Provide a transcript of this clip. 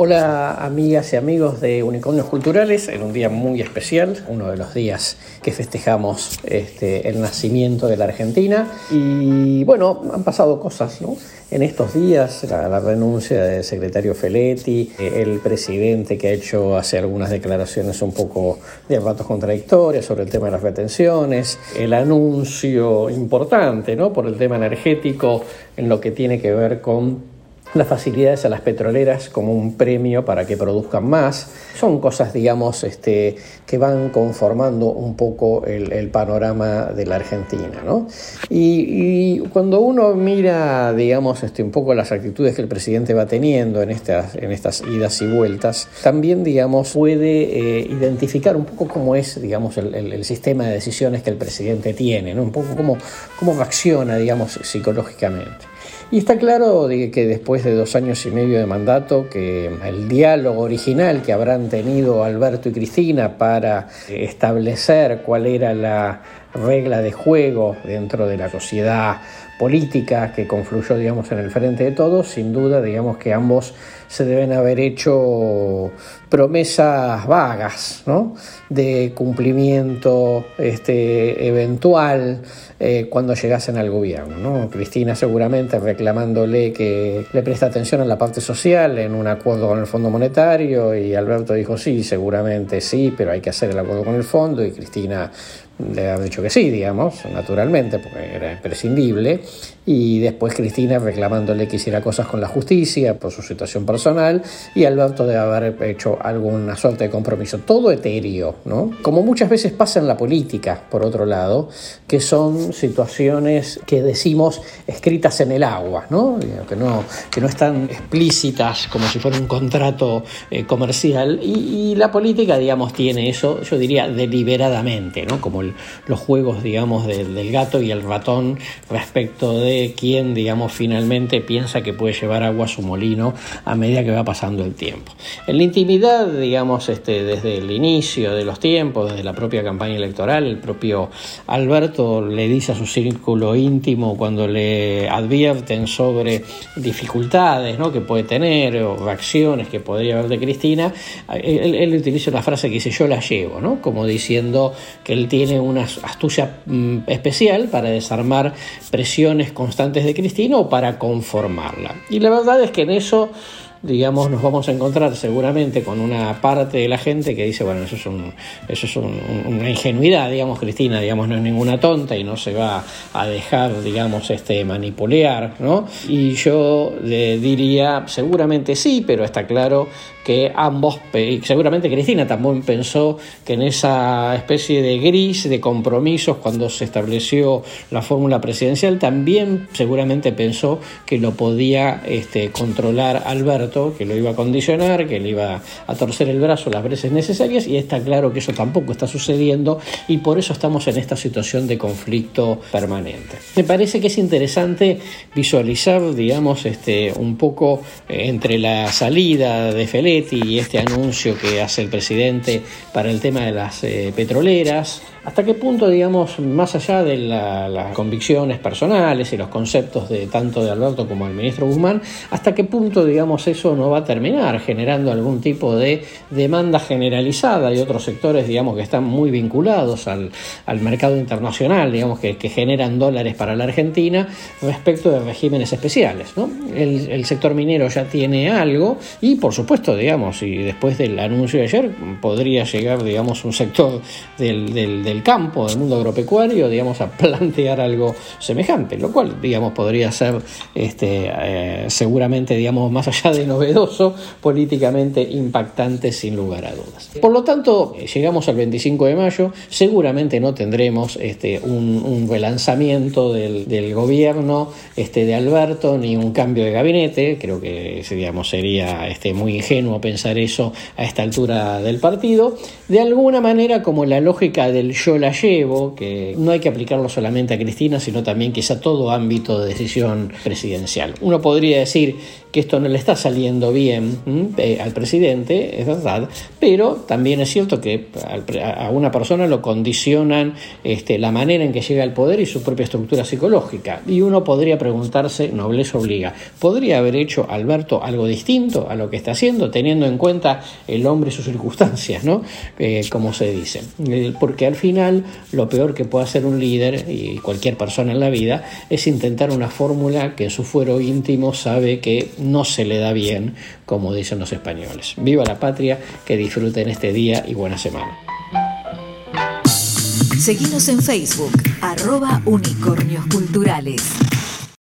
Hola amigas y amigos de Unicornios Culturales, en un día muy especial, uno de los días que festejamos este, el nacimiento de la Argentina. Y bueno, han pasado cosas ¿no? en estos días, la, renuncia del secretario Feletti, el presidente que ha hecho hace algunas declaraciones un poco de ratos contradictorias sobre el tema de las retenciones, el anuncio importante ¿no? por el tema energético en lo que tiene que ver con las facilidades a las petroleras como un premio para que produzcan más. Son cosas, digamos, este, que van conformando un poco el, panorama de la Argentina. ¿no? Y, cuando uno mira, digamos, este, un poco las actitudes que el presidente va teniendo en estas, idas y vueltas, también, digamos, puede eh, identificar un poco cómo es, digamos, el, sistema de decisiones que el presidente tiene, ¿no? un poco cómo, cómo reacciona, digamos, psicológicamente. Y está claro que después de dos años y medio de mandato, que el diálogo original que habrán tenido Alberto y Cristina para establecer cuál era la regla de juego dentro de la sociedad política que confluyó, digamos, en el frente de todos, sin duda, digamos que ambos se deben haber hecho promesas vagas, ¿no? De cumplimiento este, eventual eh, cuando llegasen al gobierno, ¿no? Cristina seguramente reclamándole que le presta atención a la parte social en un acuerdo con el Fondo Monetario y Alberto dijo sí, seguramente sí, pero hay que hacer el acuerdo con el fondo y Cristina le ha dicho que sí, digamos, naturalmente, porque era imprescindible, y después Cristina reclamándole que hiciera cosas con la justicia por su situación personal, y Alberto de haber hecho alguna suerte de compromiso, todo etéreo, ¿no? Como muchas veces pasa en la política, por otro lado, que son situaciones que decimos escritas en el agua, ¿no? Que no, que no están explícitas como si fuera un contrato eh, comercial, y, y, la política, digamos, tiene eso, yo diría, deliberadamente, ¿no? Como los juegos, digamos, del, gato y el ratón respecto de quién, digamos, finalmente piensa que puede llevar agua a su molino a medida que va pasando el tiempo. En la intimidad, digamos, este, desde el inicio de los tiempos, desde la propia campaña electoral, el propio Alberto le dice a su círculo íntimo cuando le advierten sobre dificultades ¿no? que puede tener o reacciones que podría haber de Cristina, él, utiliza una frase que dice yo la llevo, ¿no? como diciendo que él tiene una astucia mm, especial para desarmar constantes de Cristina o para conformarla. Y la verdad es que en eso digamos, nos vamos a encontrar seguramente con una parte de la gente que dice, bueno, eso es, un, eso es una ingenuidad, digamos, Cristina, digamos, no es ninguna tonta y no se va a dejar, digamos, este, manipular, ¿no? Y yo le diría, seguramente sí, pero está claro que ambos, y seguramente Cristina también pensó que en esa especie de gris de compromisos cuando se estableció la fórmula presidencial, también seguramente pensó que lo podía este, controlar Alberto que lo iba a condicionar, que le iba a torcer el brazo las veces necesarias y está claro que eso tampoco está sucediendo y por eso estamos en esta situación de conflicto permanente. Me parece que es interesante visualizar, digamos, este, un poco eh, entre la salida de Y este anuncio que hace el presidente para el tema de las eh, petroleras, hasta qué punto, digamos, más allá de las convicciones personales y los conceptos de tanto de Alberto como del ministro Guzmán, hasta qué punto, digamos, eso no va a terminar generando algún tipo de demanda generalizada y otros sectores, digamos, que están muy vinculados al, mercado internacional, digamos, que, generan dólares para la Argentina respecto de regímenes especiales. ¿no? El, sector minero ya tiene algo y, por supuesto, digamos, y después del anuncio de ayer, podría llegar, digamos, un sector del, del campo, del mundo agropecuario, digamos, a plantear algo semejante, lo cual, digamos, podría ser este, eh, seguramente, digamos, más allá de novedoso, políticamente impactante sin lugar a dudas. Por lo tanto, llegamos al 25 de mayo, seguramente no tendremos este, un, relanzamiento del, gobierno este, de Alberto ni un cambio de gabinete, creo que digamos, sería este, muy ingenuo pensar eso a esta altura del partido. De alguna manera, como la lógica del yo la llevo, que no hay que aplicarlo solamente a Cristina, sino también quizá a todo ámbito de decisión presidencial. Uno podría decir que esto no le está saliendo bien eh, al presidente, es verdad, pero también es cierto que a una persona lo condicionan este, la manera en que llega al poder y su propia estructura psicológica. Y uno podría preguntarse, nobleza obliga, ¿podría haber hecho Alberto algo distinto a lo que está haciendo, teniendo en cuenta el hombre y sus circunstancias, ¿no? Eh, como se dice? Eh, porque al final lo peor que puede hacer un líder y cualquier persona en la vida es intentar una fórmula que en su fuero íntimo sabe que no se le da bien, como dicen los españoles. Viva la patria, que disfruten este día y buena semana. Seguimos en Facebook, arroba unicornios culturales.